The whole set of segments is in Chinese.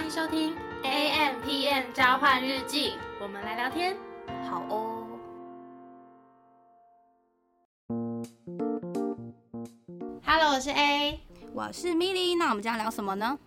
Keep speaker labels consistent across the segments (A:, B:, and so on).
A: 欢迎收听 A M P M 交换日记，我们来聊天。
B: 好哦。
A: Hello，我是 A，
B: 我是 Milly，那我们今天聊什么呢？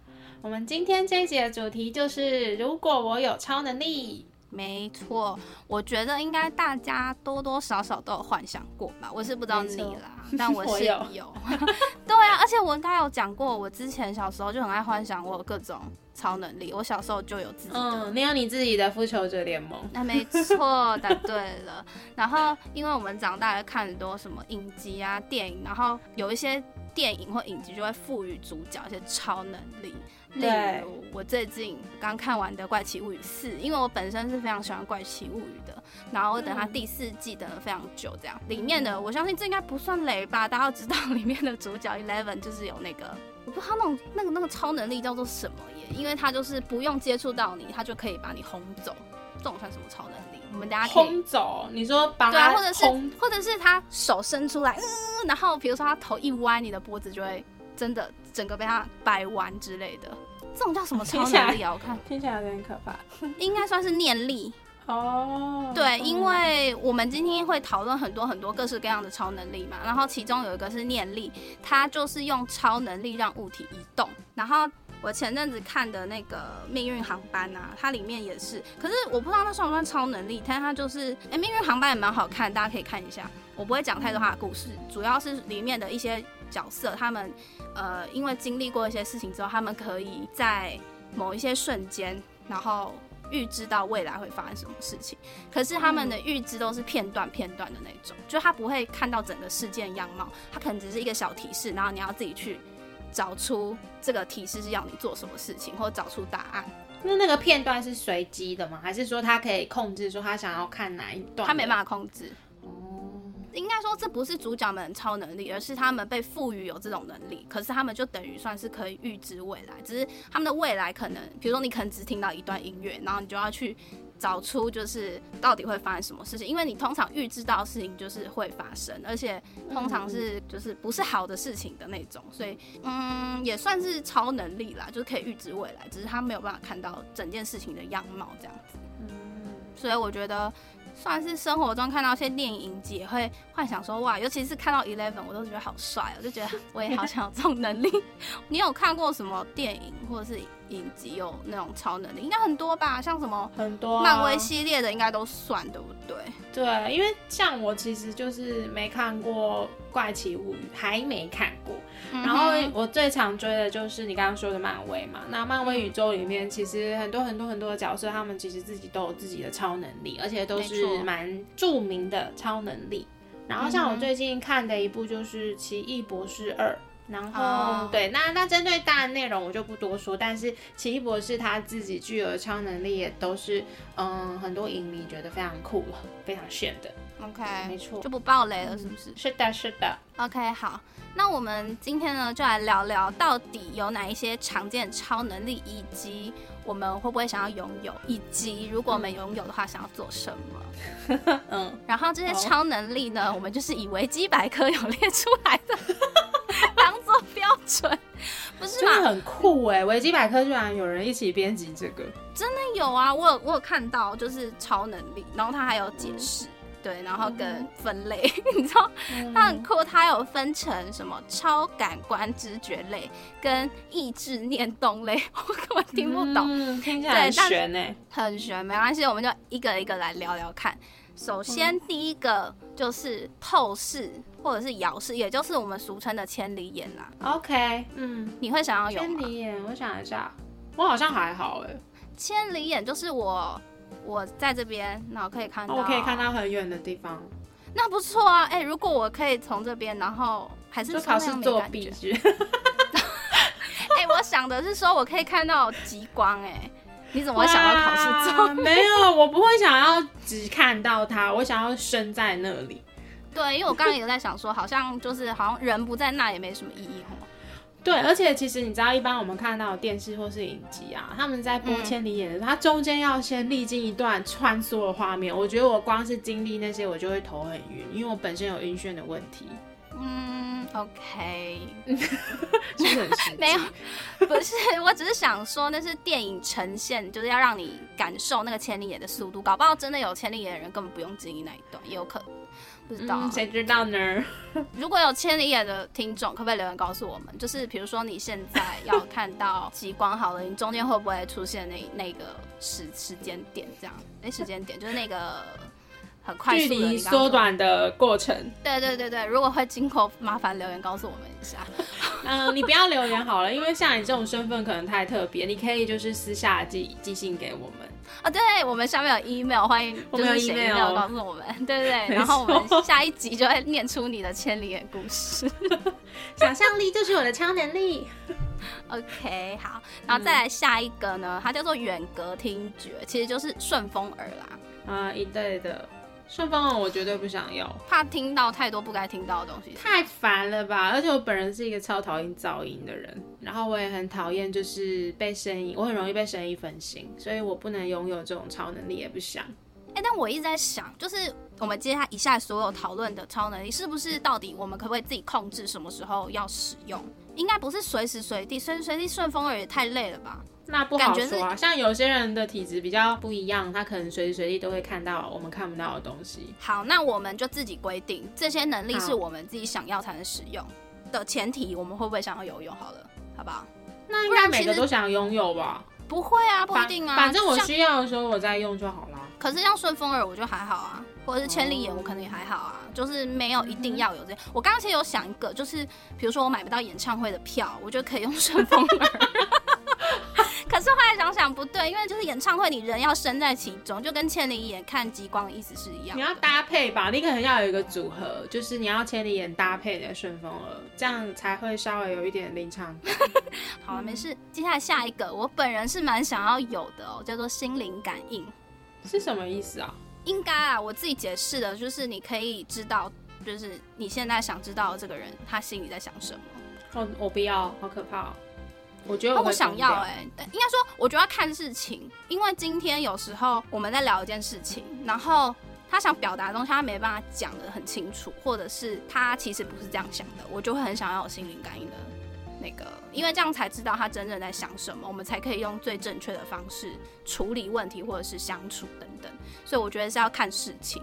A: 我们今天这一集的主题就是如果我有超能力。
B: 没错，我觉得应该大家多多少少都有幻想过吧。我是不知道你啦，但我是 有。对啊，而且我应该有讲过，我之前小时候就很爱幻想我有各种超能力。我小时候就有自己的，
A: 嗯，你有你自己的复仇者联盟。
B: 那没错，答对了。然后，因为我们长大了看很多什么影集啊、电影，然后有一些电影或影集就会赋予主角一些超能力。例如我最近刚看完的《怪奇物语四》，因为我本身是非常喜欢《怪奇物语》的，然后我等它第四季等了非常久，这样里面的我相信这应该不算雷吧？大家都知道 里面的主角 Eleven 就是有那个，我不知道他那种那个那个超能力叫做什么耶？因为他就是不用接触到你，他就可以把你轰走，这种算什么超能力？我们大家
A: 轰走？你说把
B: 对啊，或者是或者是他手伸出来，嗯，然后比如说他头一歪，你的脖子就会真的。整个被他掰弯之类的，这种叫什么 超能力啊？我看
A: 听起来有点可怕。
B: 应该算是念力哦。对，因为我们今天会讨论很多很多各式各样的超能力嘛，然后其中有一个是念力，它就是用超能力让物体移动。然后我前阵子看的那个命运航班啊，它里面也是，可是我不知道那算不算超能力，但它就是哎，命运航班也蛮好看，大家可以看一下。我不会讲太多它的故事，主要是里面的一些。角色他们，呃，因为经历过一些事情之后，他们可以在某一些瞬间，然后预知到未来会发生什么事情。可是他们的预知都是片段片段的那种，就他不会看到整个事件样貌，他可能只是一个小提示，然后你要自己去找出这个提示是要你做什么事情，或者找出答案。
A: 那那个片段是随机的吗？还是说他可以控制，说他想要看哪一段？
B: 他没办法控制。应该说这不是主角们超能力，而是他们被赋予有这种能力。可是他们就等于算是可以预知未来，只是他们的未来可能，比如说你可能只听到一段音乐，然后你就要去找出就是到底会发生什么事情。因为你通常预知到的事情就是会发生，而且通常是就是不是好的事情的那种，所以嗯也算是超能力啦，就是可以预知未来，只是他没有办法看到整件事情的样貌这样子。嗯，所以我觉得。算是生活中看到一些电影，也会幻想说哇，尤其是看到 Eleven，我都觉得好帅，我就觉得我也好想有这种能力。你有看过什么电影或者是影集有那种超能力？应该很多吧，像什么
A: 很多
B: 漫威系列的应该都算，对不对？
A: 对，因为像我其实就是没看过《怪奇物语》，还没看过。然后我最常追的就是你刚刚说的漫威嘛。那漫威宇宙里面其实很多很多很多的角色，他们其实自己都有自己的超能力，而且都是蛮著名的超能力。然后像我最近看的一部就是《奇异博士二》。然后对，那那针对大的内容我就不多说，但是奇异博士他自己具有的超能力也都是，嗯，很多影迷觉得非常酷、非常炫的。
B: OK，
A: 没错，
B: 就不爆雷了，是不是？
A: 是的，是的。
B: OK，好，那我们今天呢就来聊聊到底有哪一些常见超能力，以及我们会不会想要拥有，以及如果我们拥有的话想要做什么。嗯，然后这些超能力呢，我们就是以维基百科有列出来的。标准，不是吗？
A: 很酷哎！维基百科居然有人一起编辑这个，
B: 真的有啊！我有我有看到，就是超能力，然后它还有解释，对，然后跟分类，你知道，它很酷，它有分成什么超感官知觉类跟意志念动类，我根本听不懂，
A: 听起来很玄呢，
B: 很玄，没关系，我们就一个一个来聊聊看。首先第一个就是透视。或者是姚氏，也就是我们俗称的千里眼啦。
A: OK，嗯，
B: 你会想要有
A: 千里眼？我想一下，我好像还好哎。
B: 千里眼就是我，我在这边，然后可以看到，
A: 我可以看到很远的地方。
B: 那不错啊，哎，如果我可以从这边，然后还是
A: 考试作弊是？
B: 哎，我想的是说我可以看到极光，哎，你怎么会想到考试作？
A: 没有，我不会想要只看到它，我想要身在那里。
B: 对，因为我刚刚也在想说，好像就是好像人不在那也没什么意义哦。
A: 对，而且其实你知道，一般我们看到电视或是影集啊，他们在播《千里眼》的时候，它中间要先历经一段穿梭的画面。我觉得我光是经历那些，我就会头很晕，因为我本身有晕眩的问题。
B: 嗯，OK，
A: 真的很
B: 没有，不是，我只是想说，那是电影呈现，就是要让你感受那个千里眼的速度。搞不好真的有千里眼的人根本不用经历那一段，也有可能，不知道，
A: 谁知道呢？
B: 如果有千里眼的听众，可不可以留言告诉我们？就是比如说你现在要看到极光好了，你中间会不会出现那那个时时间点？这样，那，时间点就是那个。很快
A: 速距离缩短的过程。
B: 对对对对，如果会经过，麻烦留言告诉我们一下。
A: 嗯，你不要留言好了，因为像你这种身份可能太特别，你可以就是私下寄寄信给我们。
B: 啊，对，我们下面有 email，欢迎就是写 email 告诉我们，对 不对。然后我们下一集就会念出你的千里眼故事。
A: 想象力就是我的超能力。
B: OK，好，然后再来下一个呢，它叫做远隔听觉，其实就是顺风耳啦。
A: 啊，一对的。顺风耳我绝对不想要，
B: 怕听到太多不该听到的东西，
A: 太烦了吧！而且我本人是一个超讨厌噪音的人，然后我也很讨厌就是被声音，我很容易被声音分心，所以我不能拥有这种超能力，也不想。
B: 哎，但我一直在想，就是我们接下以下所有讨论的超能力，是不是到底我们可不可以自己控制什么时候要使用？应该不是随时随地，随时随地顺风耳也太累了吧？
A: 那不好说啊，像有些人的体质比较不一样，他可能随时随地都会看到我们看不到的东西。
B: 好，那我们就自己规定，这些能力是我们自己想要才能使用的前提，我们会不会想要游泳？好了，好不好？
A: 那应该每个都想拥有吧？
B: 不会啊，不一定啊。
A: 反正我需要的时候我再用就好了。
B: 可是像顺风耳，我就还好啊，或者是千里眼，我可能也还好啊，就是没有一定要有这。我刚刚其实有想一个，就是比如说我买不到演唱会的票，我就可以用顺风耳。可是后来想想不对，因为就是演唱会，你人要身在其中，就跟千里眼看极光的意思是一样。
A: 你要搭配吧，你可能要有一个组合，就是你要千里眼搭配的顺风耳，这样才会稍微有一点临场。
B: 好了，没事。接下来下一个，我本人是蛮想要有的哦，叫做心灵感应，
A: 是什么意思啊？
B: 应该啊，我自己解释的就是你可以知道，就是你现在想知道这个人他心里在想什么。
A: 哦，我不要，好可怕。我觉得我
B: 想要哎，应该说我觉得要看事情，因为今天有时候我们在聊一件事情，然后他想表达的东西他没办法讲的很清楚，或者是他其实不是这样想的，我就会很想要有心灵感应的那个，因为这样才知道他真正在想什么，我们才可以用最正确的方式处理问题或者是相处等等。所以我觉得是要看事情，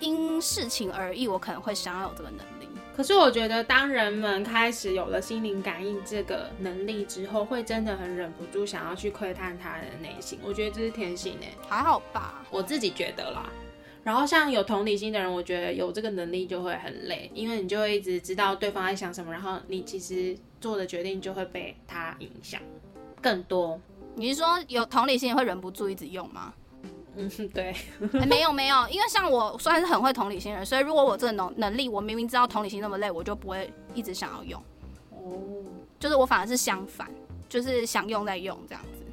B: 因事情而异，我可能会想要有这个能力。
A: 可是我觉得，当人们开始有了心灵感应这个能力之后，会真的很忍不住想要去窥探他人的内心。我觉得这是天性诶，
B: 还好吧？
A: 我自己觉得啦。然后像有同理心的人，我觉得有这个能力就会很累，因为你就会一直知道对方在想什么，然后你其实做的决定就会被他影响更多。
B: 你是说有同理心也会忍不住一直用吗？
A: 嗯，对，
B: 没有没有，因为像我算是很会同理心人，所以如果我这个能能力，我明明知道同理心那么累，我就不会一直想要用。哦，就是我反而是相反，就是想用再用这样子。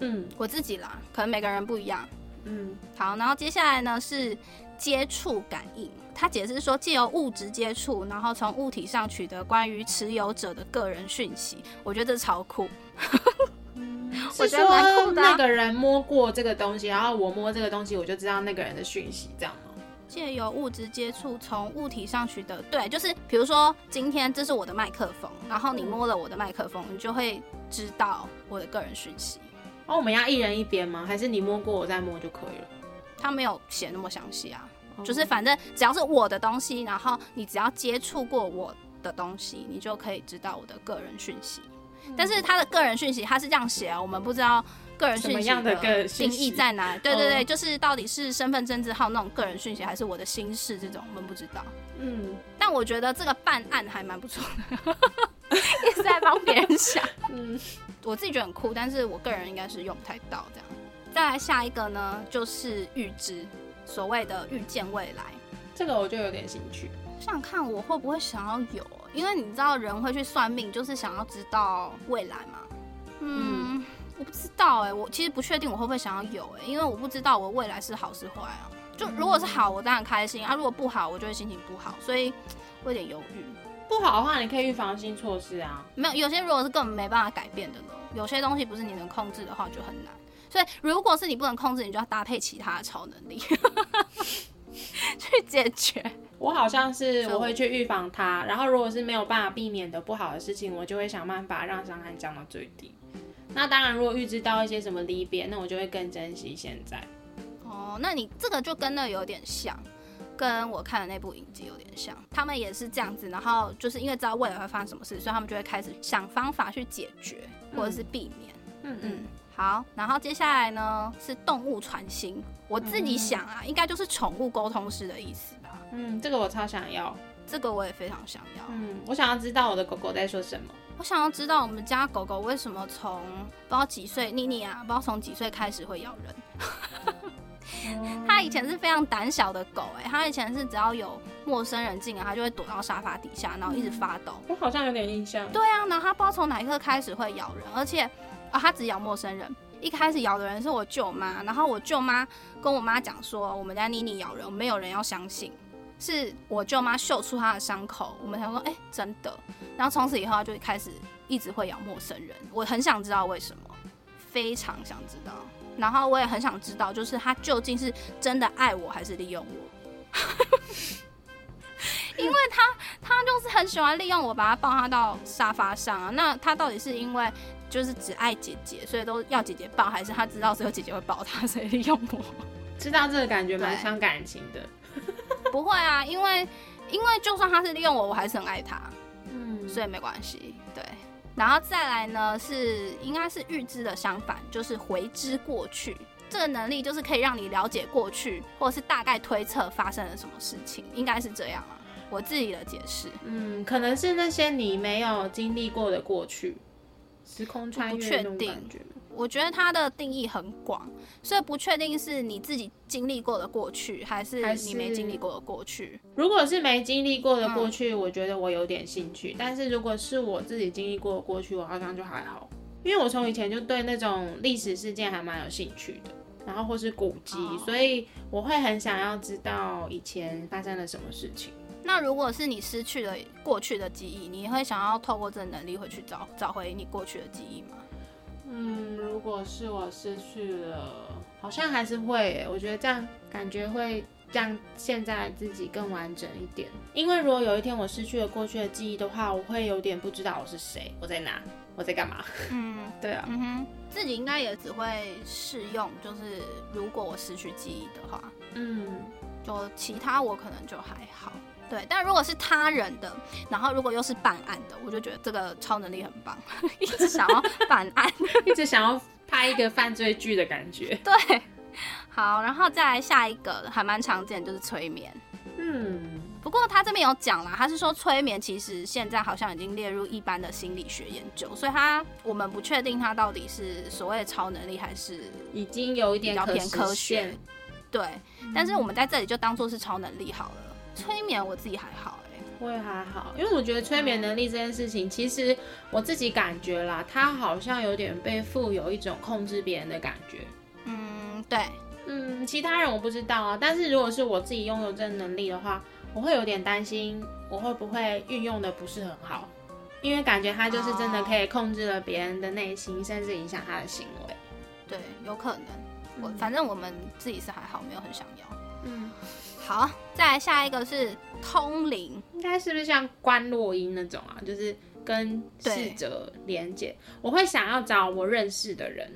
B: 嗯，我自己啦，可能每个人不一样。嗯，好，然后接下来呢是接触感应，他解释说借由物质接触，然后从物体上取得关于持有者的个人讯息，我觉得这超酷。
A: 我觉得。那个人摸过这个东西，然后我摸这个东西，我就知道那个人的讯息，这样吗？
B: 借由物质接触，从物体上取得，对，就是比如说今天这是我的麦克风，然后你摸了我的麦克风，你就会知道我的个人讯息。
A: 哦，我们要一人一边吗？还是你摸过我再摸就可以了？
B: 他没有写那么详细啊，就是反正只要是我的东西，然后你只要接触过我的东西，你就可以知道我的个人讯息。但是他的个人讯息他是这样写啊，我们不知道个人讯息的定义在哪。对对对，就是到底是身份证字号那种个人讯息，还是我的心事这种，我们不知道。嗯，但我觉得这个办案还蛮不错的，一直在帮别人想。嗯，我自己觉得很酷，但是我个人应该是用不太到这样。再来下一个呢，就是预知，所谓的预见未来，
A: 这个我就有点兴趣。
B: 想看我会不会想要有，因为你知道人会去算命，就是想要知道未来嘛。嗯，我不知道哎，我其实不确定我会不会想要有哎，因为我不知道我未来是好是坏啊。就如果是好，我当然开心啊；如果不好，我就会心情不好，所以我有点犹豫。
A: 不好的话，你可以预防性措施啊。
B: 没有，有些如果是根本没办法改变的呢，有些东西不是你能控制的话，就很难。所以如果是你不能控制，你就要搭配其他的超能力 去解决。
A: 我好像是我会去预防它，然后如果是没有办法避免的不好的事情，我就会想办法让伤害降到最低。那当然，如果预知到一些什么离别，那我就会更珍惜现在。
B: 哦，那你这个就跟那有点像，跟我看的那部影集有点像。他们也是这样子，然后就是因为知道未来会发生什么事，所以他们就会开始想方法去解决或者是避免。嗯嗯。好，然后接下来呢是动物传心。我自己想啊，应该就是宠物沟通师的意思吧。
A: 嗯，这个我超想要，
B: 这个我也非常想要。
A: 嗯，我想要知道我的狗狗在说什么。
B: 我想要知道我们家狗狗为什么从不知道几岁，妮妮啊，不知道从几岁开始会咬人。它以前是非常胆小的狗，哎，它以前是只要有陌生人进来，它就会躲到沙发底下，然后一直发抖。
A: 我好像有点印象。
B: 对啊，然后它不知道从哪一刻开始会咬人，而且啊，它只咬陌生人。一开始咬的人是我舅妈，然后我舅妈跟我妈讲说，我们家妮妮咬人，没有人要相信。是我舅妈秀出她的伤口，我们才说，哎，真的。然后从此以后，她就开始一直会咬陌生人。我很想知道为什么，非常想知道。然后我也很想知道，就是他究竟是真的爱我还是利用我？因为他他就是很喜欢利用我，把他抱他到沙发上啊。那他到底是因为就是只爱姐姐，所以都要姐姐抱，还是他知道只有姐姐会抱他，所以利用我？
A: 知道这个感觉蛮伤感情的。
B: 不会啊，因为因为就算他是利用我，我还是很爱他，嗯，所以没关系。对，然后再来呢，是应该是预知的相反，就是回知过去这个能力，就是可以让你了解过去，或者是大概推测发生了什么事情，应该是这样啊。我自己的解释，
A: 嗯，可能是那些你没有经历过的过去，时空穿越那种感觉。
B: 我觉得它的定义很广，所以不确定是你自己经历过的过去，还是你没经历过的过去。
A: 如果是没经历过的过去，我觉得我有点兴趣；但是如果是我自己经历过的过去，我好像就还好，因为我从以前就对那种历史事件还蛮有兴趣的，然后或是古迹，所以我会很想要知道以前发生了什么事情。
B: 那如果是你失去了过去的记忆，你会想要透过这能力回去找找回你过去的记忆吗？
A: 嗯，如果是我失去了，好像还是会。我觉得这样感觉会让现在自己更完整一点。因为如果有一天我失去了过去的记忆的话，我会有点不知道我是谁，我在哪，我在干嘛。嗯，对啊，嗯哼，
B: 自己应该也只会适用，就是如果我失去记忆的话，嗯，就其他我可能就还好。对，但如果是他人的，然后如果又是办案的，我就觉得这个超能力很棒，一直想要办案，
A: 一直想要拍一个犯罪剧的感觉。
B: 对，好，然后再来下一个，还蛮常见，就是催眠。嗯，不过他这边有讲啦，他是说催眠其实现在好像已经列入一般的心理学研究，所以他我们不确定他到底是所谓的超能力，还是
A: 已经有一点
B: 比较偏科学。对，但是我们在这里就当做是超能力好了。催眠我自己还好哎，
A: 我也还好，因为我觉得催眠能力这件事情，其实我自己感觉啦，它好像有点被赋有一种控制别人的感觉。
B: 嗯，对，
A: 嗯，其他人我不知道啊，但是如果是我自己拥有这个能力的话，我会有点担心我会不会运用的不是很好，因为感觉它就是真的可以控制了别人的内心，甚至影响他的行为。
B: 对，有可能。我反正我们自己是还好，没有很想要。嗯。好，再来下一个是通灵，
A: 应该是不是像观落音那种啊？就是跟逝者连接。我会想要找我认识的人，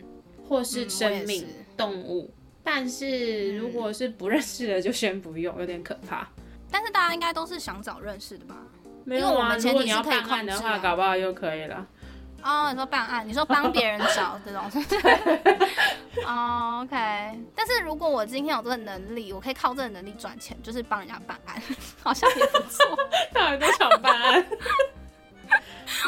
A: 或是生命动物。但是如果是不认识的，就先不用，有点可怕。
B: 但是大家应该都是想找认识的吧？
A: 没有啊，如果你要看看的话，搞不好又可以了。
B: 哦，你说办案，你说帮别人找这种，对 哦，OK。但是如果我今天有这个能力，我可以靠这个能力赚钱，就是帮人家办案，好像也不错。
A: 到底多想办案？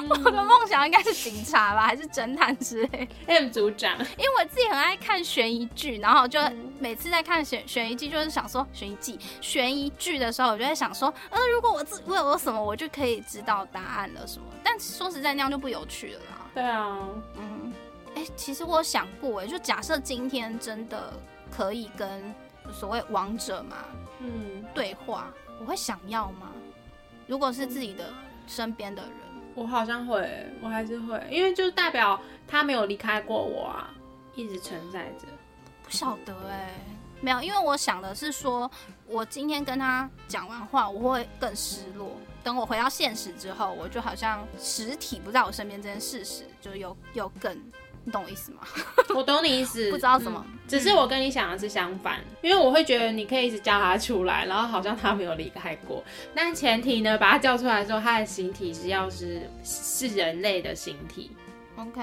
B: 我的梦想应该是警察吧，还是侦探之类
A: ？M 组长，
B: 因为我自己很爱看悬疑剧，然后就每次在看悬悬疑剧，就是想说悬疑剧悬疑剧的时候，我就在想说，呃，如果我自我有什么，我就可以知道答案了什么。但说实在，那样就不有趣了啦。
A: 对啊，嗯，
B: 哎，其实我想过，哎，就假设今天真的可以跟所谓王者嘛，嗯，对话，我会想要吗？如果是自己的身边的人。
A: 我好像会，我还是会，因为就代表他没有离开过我啊，一直存在着。
B: 不晓得哎，没有，因为我想的是说，我今天跟他讲完话，我会更失落。等我回到现实之后，我就好像实体不在我身边这件事实，就又又更，你懂我意思吗？
A: 我懂你意思，
B: 不知道什么，
A: 只是我跟你想的是相反，因为我会觉得你可以一直叫他出来，然后好像他没有离开过。但前提呢，把他叫出来之后，他的形体是要是是人类的形体。
B: OK，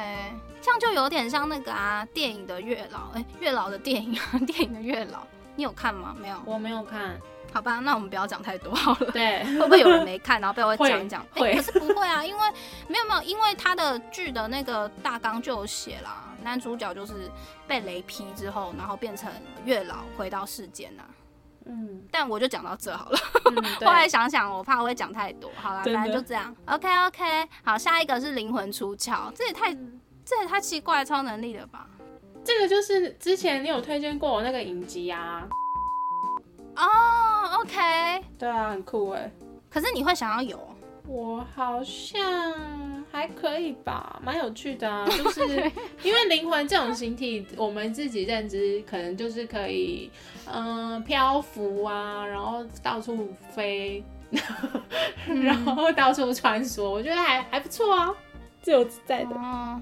B: 这样就有点像那个啊，电影的月老，哎，月老的电影啊，电影的月老，你有看吗？没有，
A: 我没有看。
B: 好吧，那我们不要讲太多好了。
A: 对，
B: 会不会有人没看，然后被我讲一讲？
A: 会，
B: 可是不会啊，因为没有没有，因为他的剧的那个大纲就有写啦，男主角就是被雷劈之后，然后变成月老回到世间呐。嗯，但我就讲到这好了。后来想想，我怕我会讲太多，好了，反正就这样。OK OK，好，下一个是灵魂出窍，这也太这也太奇怪超能力了吧？
A: 这个就是之前你有推荐过我那个影集啊。
B: 哦，OK，
A: 对啊，很酷哎。
B: 可是你会想要有？
A: 我好像还可以吧，蛮有趣的啊。就是因为灵魂这种形体，我们自己认知可能就是可以，嗯，漂浮啊，然后到处飞，然后到处穿梭，我觉得还还不错啊，自由自在的。
B: 哦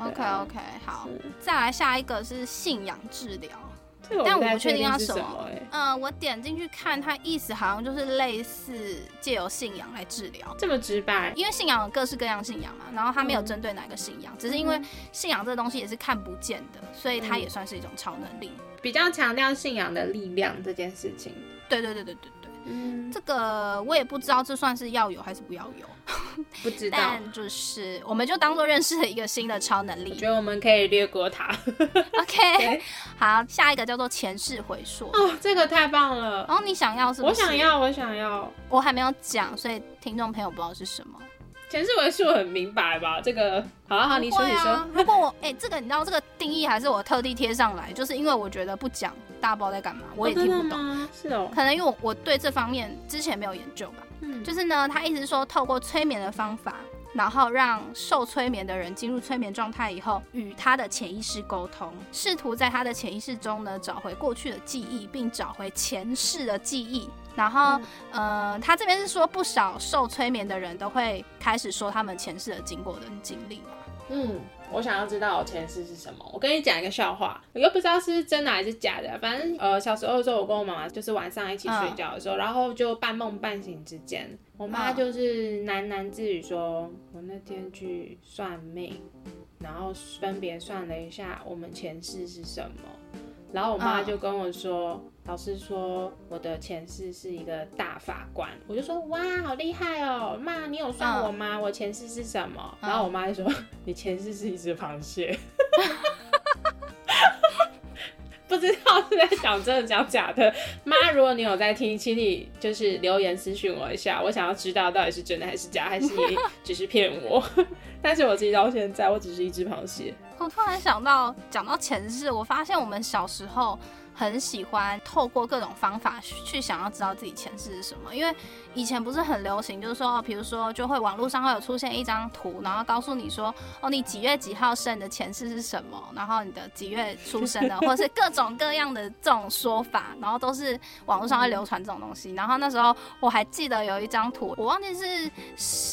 B: ，OK OK，好，再来下一个是信仰治疗。
A: 但
B: 我不确定
A: 要
B: 什
A: 么。
B: 嗯，我点进去看，它意思好像就是类似借由信仰来治疗，
A: 这么直白。
B: 因为信仰有各式各样信仰嘛，然后它没有针对哪个信仰，只是因为信仰这个东西也是看不见的，所以它也算是一种超能力，
A: 比较强调信仰的力量这件事情。
B: 对对对对对。嗯，这个我也不知道，这算是要有还是不要有，
A: 不知道。
B: 但就是我们就当做认识了一个新的超能力。
A: 我觉得我们可以略过它。
B: OK，好，下一个叫做前世回溯。
A: 哦，这个太棒了。
B: 然后你想要是？我
A: 想要，我想要。
B: 我还没有讲，所以听众朋友不知道是什么。
A: 前世回溯很明白吧？这个，好好，你说你说。
B: 如果我，哎，这个你知道这个定义还是我特地贴上来，就是因为我觉得不讲。大家不知道在干嘛，我也听不懂。
A: 是哦，
B: 可能因为我我对这方面之前没有研究吧。嗯，就是呢，他一直说透过催眠的方法，然后让受催眠的人进入催眠状态以后，与他的潜意识沟通，试图在他的潜意识中呢找回过去的记忆，并找回前世的记忆。然后，呃，他这边是说不少受催眠的人都会开始说他们前世的经过跟经历嘛。
A: 嗯。我想要知道我前世是什么。我跟你讲一个笑话，我又不知道是真的还是假的。反正呃，小时候的时候，我跟我妈妈就是晚上一起睡觉的时候，然后就半梦半醒之间，我妈就是喃喃自语说：“我那天去算命，然后分别算了一下我们前世是什么。”然后我妈就跟我说：“老师说我的前世是一个大法官。”我就说：“哇，好厉害哦，妈，你有算我吗？我前世是什么？”然后我妈就说：“你前世是一只螃蟹。”不知道是在讲真的讲假的。妈，如果你有在听，请你就是留言私讯我一下，我想要知道到底是真的还是假，还是你只是骗我。但是我自己到现在，我只是一只螃蟹。
B: 我突然想到，讲到前世，我发现我们小时候。很喜欢透过各种方法去想要知道自己前世是什么，因为以前不是很流行，就是说，比如说就会网络上会有出现一张图，然后告诉你说，哦，你几月几号生的前世是什么，然后你的几月出生的，或者是各种各样的这种说法，然后都是网络上会流传这种东西。然后那时候我还记得有一张图，我忘记是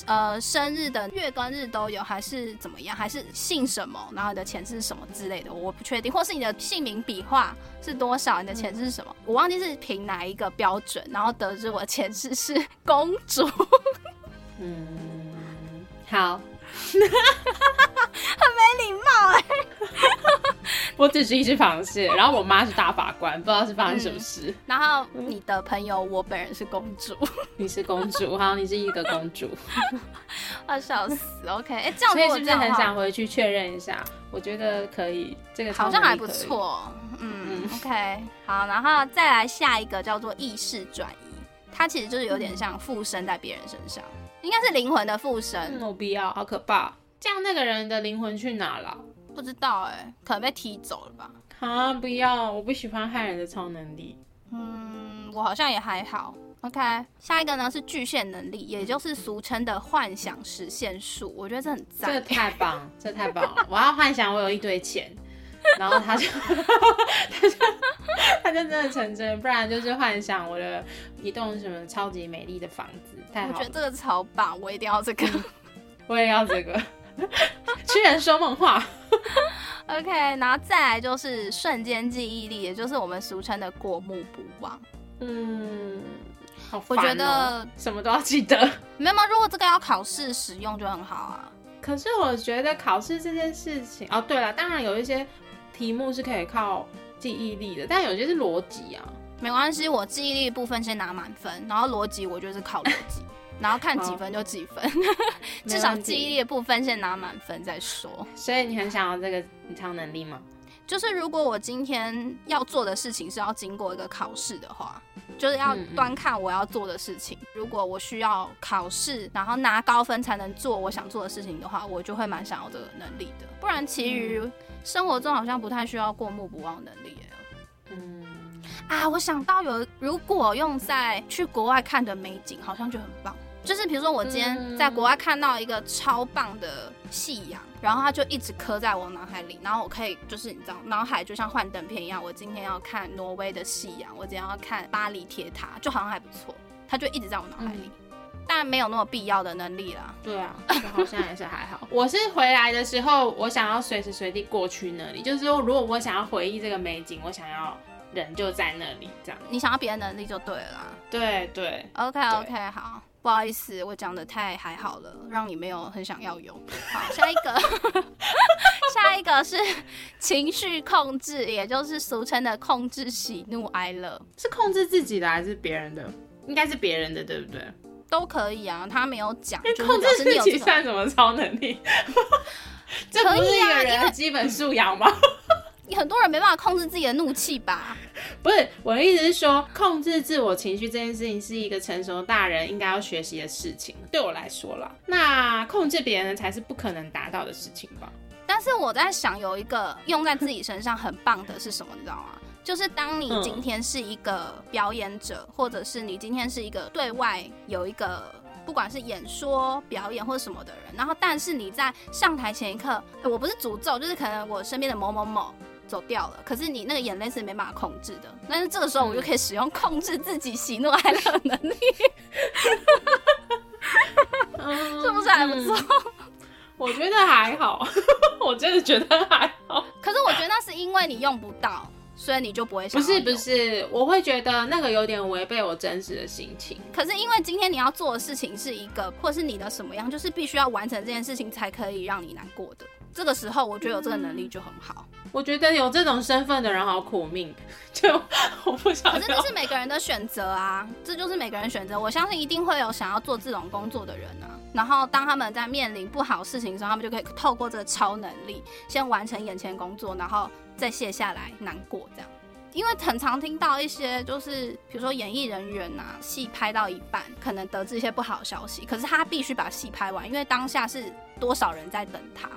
B: 呃生日的月跟日都有，还是怎么样，还是姓什么，然后你的前世是什么之类的，我不确定，或是你的姓名笔画是多。多少？你的前世是什么？我忘记是凭哪一个标准，然后得知我前世是公主。
A: 嗯，好，
B: 很没礼貌哎。
A: 我只是一只螃蟹，然后我妈是大法官，不知道是发生什么事。
B: 然后你的朋友，我本人是公主，
A: 你是公主，好，你是一个公主。
B: 我笑死。OK，哎，这样
A: 所以是不是很想回去确认一下？我觉得可以，这个
B: 好像还不错。嗯，OK，好，然后再来下一个叫做意识转移，它其实就是有点像附身在别人身上，应该是灵魂的附身。
A: 没必要，好可怕！这样那个人的灵魂去哪了？
B: 不知道哎，可能被踢走了吧？
A: 啊，不要，我不喜欢害人的超能力。
B: 嗯，我好像也还好。OK，下一个呢是巨蟹能力，也就是俗称的幻想实现术。我觉得这很赞，
A: 这太棒，这太棒了！我要幻想我有一堆钱。然后他就，他就，他就真的成真，不然就是幻想我的一栋什么超级美丽的房子。太好，
B: 我觉得这个超棒，我一定要这个，
A: 我也要这个。痴人说梦话。
B: OK，然后再来就是瞬间记忆力，也就是我们俗称的过目不忘。
A: 嗯，好，
B: 我觉得
A: 什么都要记得。
B: 没有吗？如果这个要考试使用就很好啊。
A: 可是我觉得考试这件事情，哦，对了，当然有一些题目是可以靠记忆力的，但有些是逻辑啊。
B: 没关系，我记忆力部分先拿满分，然后逻辑我就是靠逻辑。然后看几分就几分，至少记忆力的部分先拿满分再说。
A: 所以你很想要这个超能力吗？
B: 就是如果我今天要做的事情是要经过一个考试的话，就是要端看我要做的事情。如果我需要考试，然后拿高分才能做我想做的事情的话，我就会蛮想要这个能力的。不然其余生活中好像不太需要过目不忘能力。嗯啊，我想到有，如果用在去国外看的美景，好像就很棒。就是比如说，我今天在国外看到一个超棒的夕阳，然后它就一直刻在我脑海里，然后我可以就是你知道，脑海就像幻灯片一样。我今天要看挪威的夕阳，我今天要看巴黎铁塔，就好像还不错，它就一直在我脑海里。但没有那么必要的能力啦。
A: 对啊，好像也是还好。我是回来的时候，我想要随时随地过去那里，就是说，如果我想要回忆这个美景，我想要人就在那里，这样。
B: 你想要别的能力就对了。
A: 对对。
B: OK OK，好。不好意思，我讲的太还好了，让你没有很想要有。好，下一个，下一个是情绪控制，也就是俗称的控制喜怒哀乐，
A: 是控制自己的还是别人的？应该是别人的，对不对？
B: 都可以啊，他没有讲。
A: 控制自己算什么超能力？这不是一个人的基本素养吗？
B: 很多人没办法控制自己的怒气吧？
A: 不是，我的意思是说，控制自我情绪这件事情是一个成熟大人应该要学习的事情。对我来说啦，那控制别人才是不可能达到的事情吧？
B: 但是我在想，有一个用在自己身上很棒的是什么？你知道吗？就是当你今天是一个表演者，或者是你今天是一个对外有一个不管是演说、表演或者什么的人，然后但是你在上台前一刻，我不是诅咒，就是可能我身边的某某某。走掉了，可是你那个眼泪是没办法控制的。但是这个时候，我就可以使用控制自己喜怒哀乐能力，是不是还不错？
A: 我觉得还好，我真的觉得还好。
B: 可是我觉得那是因为你用不到，所以你就不会想。
A: 不是不是，我会觉得那个有点违背我真实的心情。
B: 可是因为今天你要做的事情是一个，或是你的什么样，就是必须要完成这件事情才可以让你难过的。这个时候，我觉得有这个能力就很好。
A: 我觉得有这种身份的人好苦命，就我不想。
B: 可是这是每个人的选择啊，这就是每个人选择。我相信一定会有想要做这种工作的人啊。然后当他们在面临不好事情的时候，他们就可以透过这个超能力，先完成眼前工作，然后再卸下来难过这样。因为很常听到一些，就是比如说演艺人员呐，戏拍到一半，可能得知一些不好的消息，可是他必须把戏拍完，因为当下是多少人在等他。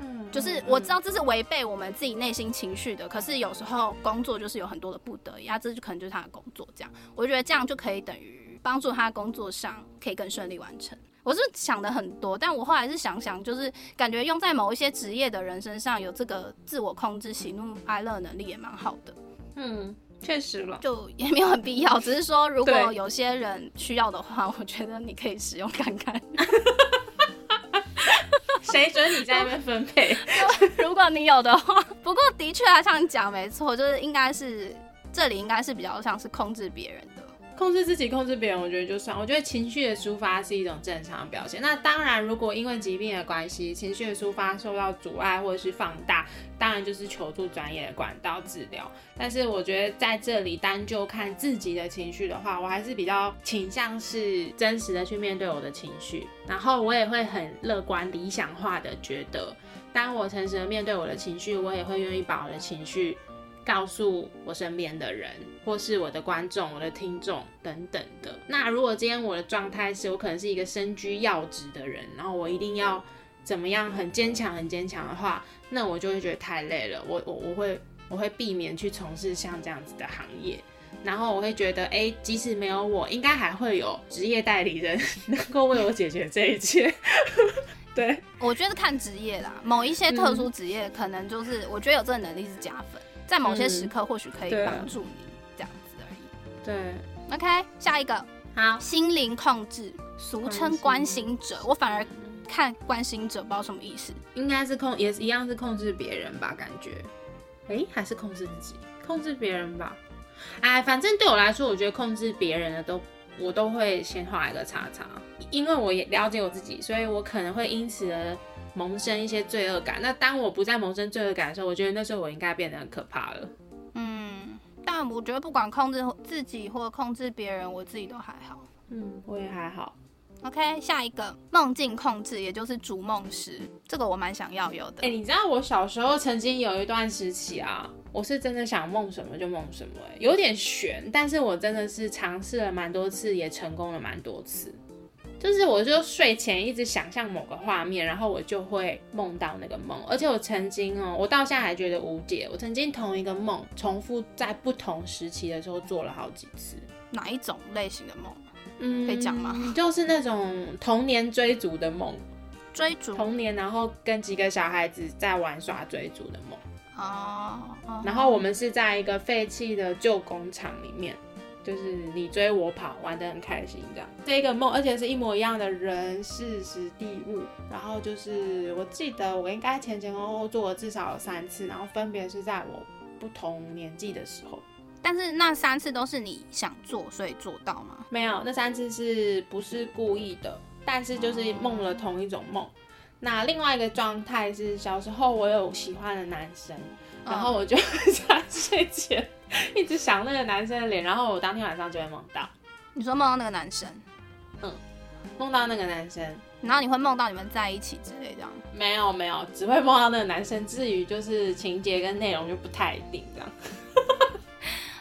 B: 嗯就是我知道这是违背我们自己内心情绪的，可是有时候工作就是有很多的不得已啊，这就可能就是他的工作这样。我觉得这样就可以等于帮助他工作上可以更顺利完成。我是想的很多，但我后来是想想，就是感觉用在某一些职业的人身上有这个自我控制喜怒哀乐能力也蛮好的。
A: 嗯，确实了，
B: 就也没有很必要，只是说如果有些人需要的话，我觉得你可以使用看看。
A: 谁准你在那边分配？
B: 如果你有的话，不过的确啊，像你讲没错，就是应该是这里应该是比较像是控制别人的。
A: 控制自己，控制别人，我觉得就算。我觉得情绪的抒发是一种正常的表现。那当然，如果因为疾病的关系，情绪的抒发受到阻碍或者是放大，当然就是求助专业的管道治疗。但是我觉得在这里单就看自己的情绪的话，我还是比较倾向是真实的去面对我的情绪，然后我也会很乐观理想化的觉得，当我诚实的面对我的情绪，我也会愿意把我的情绪。告诉我身边的人，或是我的观众、我的听众等等的。那如果今天我的状态是我可能是一个身居要职的人，然后我一定要怎么样很坚强、很坚强的话，那我就会觉得太累了。我我我会我会避免去从事像这样子的行业。然后我会觉得，哎，即使没有我，应该还会有职业代理人能够为我解决这一切。对，
B: 我觉得看职业啦，某一些特殊职业可能就是我觉得有这个能力是加分。在某些时刻或许可以帮助你这样子而已。
A: 对
B: ，OK，下一个
A: 好，
B: 心灵控制，俗称关心者，我反而看关心者不知道什么意思，
A: 应该是控，也是一样是控制别人吧？感觉，哎，还是控制自己，控制别人吧？哎，反正对我来说，我觉得控制别人的都。我都会先画一个叉叉，因为我也了解我自己，所以我可能会因此而萌生一些罪恶感。那当我不再萌生罪恶感的时候，我觉得那时候我应该变得很可怕了。
B: 嗯，但我觉得不管控制自己或控制别人，我自己都还好。
A: 嗯，我也还好。
B: OK，下一个梦境控制，也就是逐梦时，这个我蛮想要有的。
A: 哎，你知道我小时候曾经有一段时期啊。我是真的想梦什么就梦什么，哎，有点悬，但是我真的是尝试了蛮多次，也成功了蛮多次。就是我就睡前一直想象某个画面，然后我就会梦到那个梦。而且我曾经哦，我到现在还觉得无解。我曾经同一个梦重复在不同时期的时候做了好几次。
B: 哪一种类型的梦？嗯，可以讲吗？
A: 就是那种童年追逐的梦，
B: 追逐
A: 童年，然后跟几个小孩子在玩耍追逐的梦。哦，然后我们是在一个废弃的旧工厂里面，就是你追我跑，玩得很开心这样。这一个梦，而且是一模一样的人事时地物。然后就是我记得我应该前前后后做了至少有三次，然后分别是在我不同年纪的时候。
B: 但是那三次都是你想做，所以做到吗？
A: 没有，那三次是不是故意的？但是就是梦了同一种梦。那另外一个状态是小时候我有喜欢的男生，然后我就 在睡前 一直想那个男生的脸，然后我当天晚上就会梦到。
B: 你说梦到那个男生？
A: 嗯，梦到那个男生，
B: 然后你会梦到你们在一起之类这样？
A: 没有没有，只会梦到那个男生，至于就是情节跟内容就不太一定这样。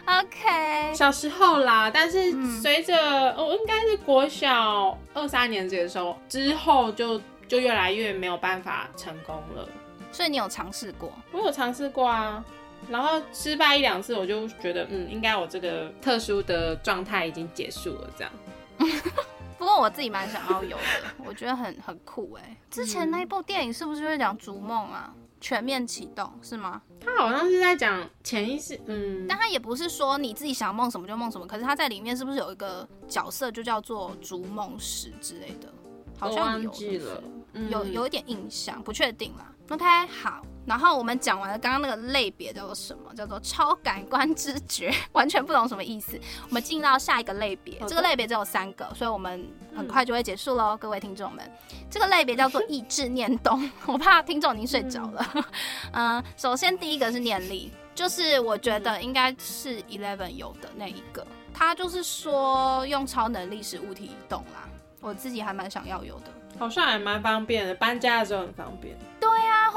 B: OK，
A: 小时候啦，但是随着我应该是国小二三年级的时候之后就。就越来越没有办法成功了，
B: 所以你有尝试过？
A: 我有尝试过啊，然后失败一两次，我就觉得嗯，应该我这个特殊的状态已经结束了这样。
B: 不过我自己蛮想要有的，我觉得很很酷哎。之前那一部电影是不是在讲逐梦啊？全面启动是吗？
A: 他好像是在讲潜意识，嗯，
B: 但他也不是说你自己想梦什么就梦什么，可是他在里面是不是有一个角色就叫做逐梦师之类的？好像有
A: 了。
B: 嗯有有一点印象，不确定啦。OK，好，然后我们讲完了刚刚那个类别叫做什么？叫做超感官知觉，完全不懂什么意思。我们进到下一个类别，这个类别只有三个，所以我们很快就会结束喽，各位听众们。这个类别叫做意志念动，我怕听众已经睡着了。嗯，首先第一个是念力，就是我觉得应该是 Eleven 有的那一个，它就是说用超能力使物体移动啦。我自己还蛮想要有的。
A: 好像还蛮方便的，搬家的时候很方便。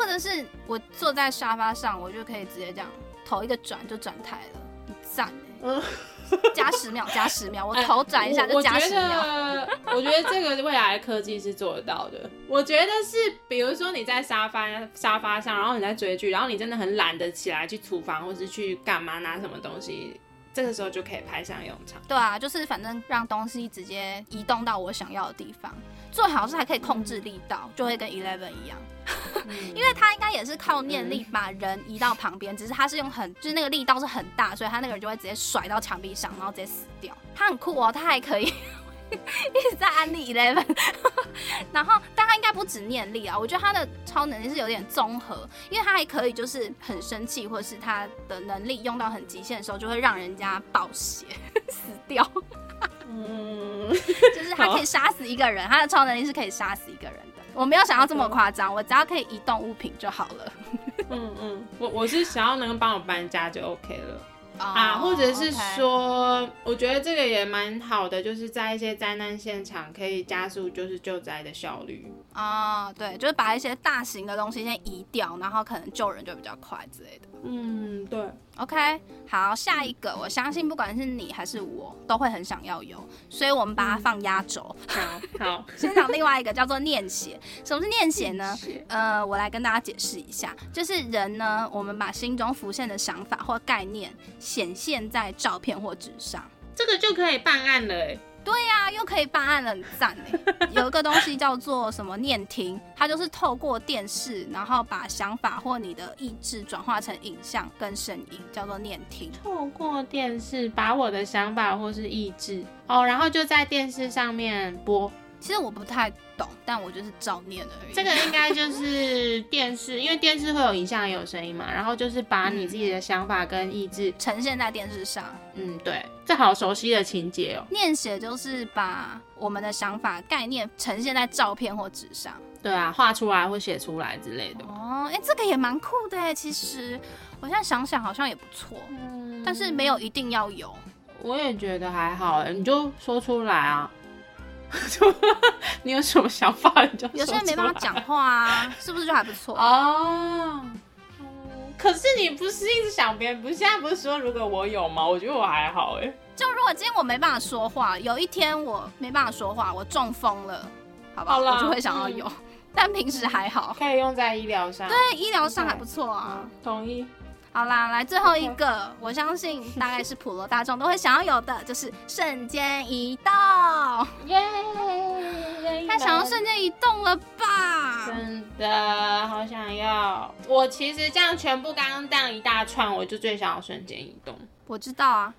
B: 或者是我坐在沙发上，我就可以直接这样头一个转就转台了，很赞哎！加十秒，加十秒，我头转一下就加十秒。
A: 我觉得这个未来科技是做得到的。我觉得是，比如说你在沙发沙发上，然后你在追剧，然后你真的很懒得起来去厨房或是去干嘛拿什么东西。这个时候就可以派上用场。
B: 对啊，就是反正让东西直接移动到我想要的地方，最好是还可以控制力道，就会跟 Eleven 一样，因为他应该也是靠念力把人移到旁边，只是他是用很就是那个力道是很大，所以他那个人就会直接甩到墙壁上，然后直接死掉。他很酷哦，他还可以。一直在安利 Eleven，然后但他应该不止念力啊，我觉得他的超能力是有点综合，因为他还可以就是很生气，或者是他的能力用到很极限的时候，就会让人家暴血死掉。嗯，就是他可以杀死一个人，他的超能力是可以杀死一个人的。我没有想要这么夸张，我只要可以移动物品就好了。
A: 嗯嗯，我我是想要能够帮我搬家就 OK 了。啊，或者是说，我觉得这个也蛮好的，就是在一些灾难现场可以加速就是救灾的效率。
B: 啊，对，就是把一些大型的东西先移掉，然后可能救人就比较快之类的。
A: 嗯，对。
B: OK，好，下一个，我相信不管是你还是我，都会很想要有，所以我们把它放压轴。
A: 好，好，
B: 先讲另外一个叫做念写。什么是念写呢？呃，我来跟大家解释一下，就是人呢，我们把心中浮现的想法或概念显现在照片或纸上，
A: 这个就可以办案了。
B: 对呀，又可以办案了，很赞哎！有一个东西叫做什么念听，它就是透过电视，然后把想法或你的意志转化成影像跟声音，叫做念听。
A: 透过电视把我的想法或是意志哦，然后就在电视上面播。
B: 其实我不太懂，但我就是照念而已。
A: 这个应该就是电视，因为电视会有影像也有声音嘛。然后就是把你自己的想法跟意志
B: 呈现在电视上。
A: 嗯，对，这好熟悉的情节哦。
B: 念写就是把我们的想法概念呈现在照片或纸上。
A: 对啊，画出来或写出来之类的。
B: 哦，哎，这个也蛮酷的哎。其实我现在想想好像也不错，嗯但是没有一定要有。
A: 我也觉得还好哎，你就说出来啊。你有什么想法你？就
B: 有些人没办法讲话啊，是不是就还不错
A: 哦？可是你不是一直想别人，不是现在不是说如果我有吗？我觉得我还好哎。
B: 就如果今天我没办法说话，有一天我没办法说话，我中风了，好吧，我就会想要有。但平时还好，
A: 可以用在医疗上。
B: 对，医疗上还不错啊。
A: 同意。
B: 好啦，来最后一个，我相信大概是普罗大众都会想要有的，就是瞬间移动。耶！太想要瞬间移动了吧？
A: 真的好想要。我其实这样全部刚刚这样一大串，我就最想要瞬间移动。
B: 我知道啊。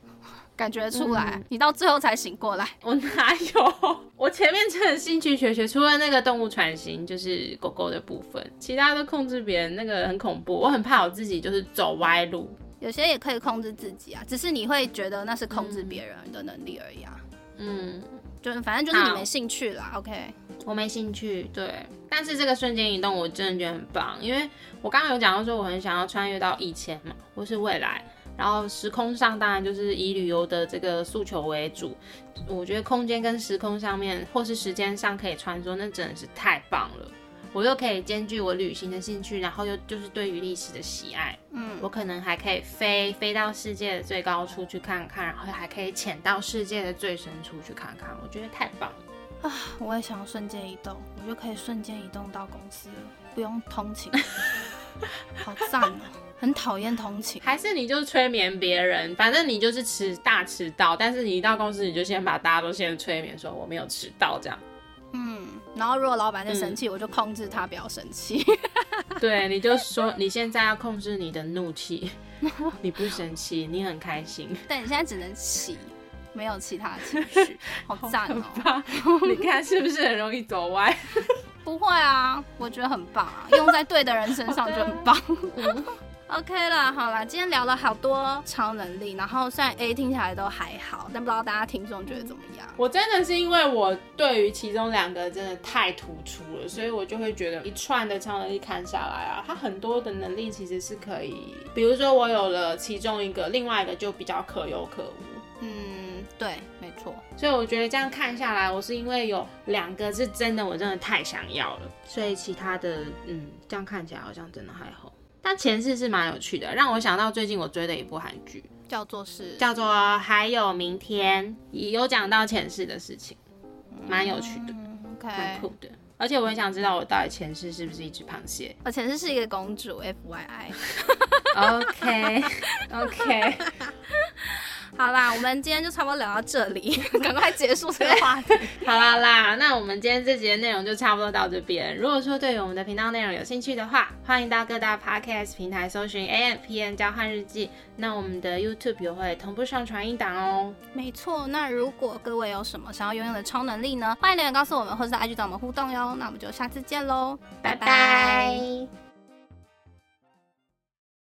B: 感觉出来，你到最后才醒过来。
A: 我哪有？我前面真的兴趣学学，除了那个动物传心，就是狗狗的部分，其他都控制别人，那个很恐怖。我很怕我自己就是走歪路。
B: 有些也可以控制自己啊，只是你会觉得那是控制别人的能力而已啊。嗯，就是反正就是你没兴趣啦。OK，
A: 我没兴趣。对，但是这个瞬间移动我真的觉得很棒，因为我刚刚有讲到说我很想要穿越到以前嘛，或是未来。然后时空上当然就是以旅游的这个诉求为主，我觉得空间跟时空上面或是时间上可以穿梭，那真的是太棒了。我又可以兼具我旅行的兴趣，然后又就是对于历史的喜爱，嗯，我可能还可以飞飞到世界的最高处去看看，然后还可以潜到世界的最深处去看看，我觉得太棒了啊！
B: 我也想要瞬间移动，我就可以瞬间移动到公司了，不用通勤，好赞哦！很讨厌通勤，
A: 还是你就催眠别人？反正你就是迟大迟到，但是你一到公司你就先把大家都先催眠，说我没有迟到这样。
B: 嗯，然后如果老板在生气，我就控制他不要生气。
A: 对，你就说你现在要控制你的怒气，你不生气，你很开心。
B: 但你现在只能气，没有其他情绪，好赞
A: 哦！你看是不是很容易走歪？
B: 不会啊，我觉得很棒啊，用在对的人身上就很棒。OK 了，好了，今天聊了好多超能力，然后虽然 A 听起来都还好，但不知道大家听众觉得怎么样？
A: 我真的是因为我对于其中两个真的太突出了，所以我就会觉得一串的超能力看下来啊，它很多的能力其实是可以，比如说我有了其中一个，另外一个就比较可有可无。
B: 嗯，对，没错。
A: 所以我觉得这样看下来，我是因为有两个是真的，我真的太想要了，所以其他的，嗯，这样看起来好像真的还好。但前世是蛮有趣的，让我想到最近我追的一部韩剧，
B: 叫做是
A: 叫做还有明天，有讲到前世的事情，蛮有趣的，蛮酷的。而且我很想知道我到底前世是不是一只螃蟹。
B: 我前世是一个公主，F Y I。
A: OK OK。
B: 好啦，我们今天就差不多聊到这里，赶快结束这个话题。
A: 好啦啦，那我们今天这集的内容就差不多到这边。如果说对于我们的频道内容有兴趣的话，欢迎到各大 podcast 平台搜寻 A M P N 交换日记。那我们的 YouTube 也会同步上传一档哦。
B: 没错，那如果各位有什么想要拥有的超能力呢？欢迎留言告诉我们，或者在 IG 找我们互动哟。那我们就下次见喽，拜拜。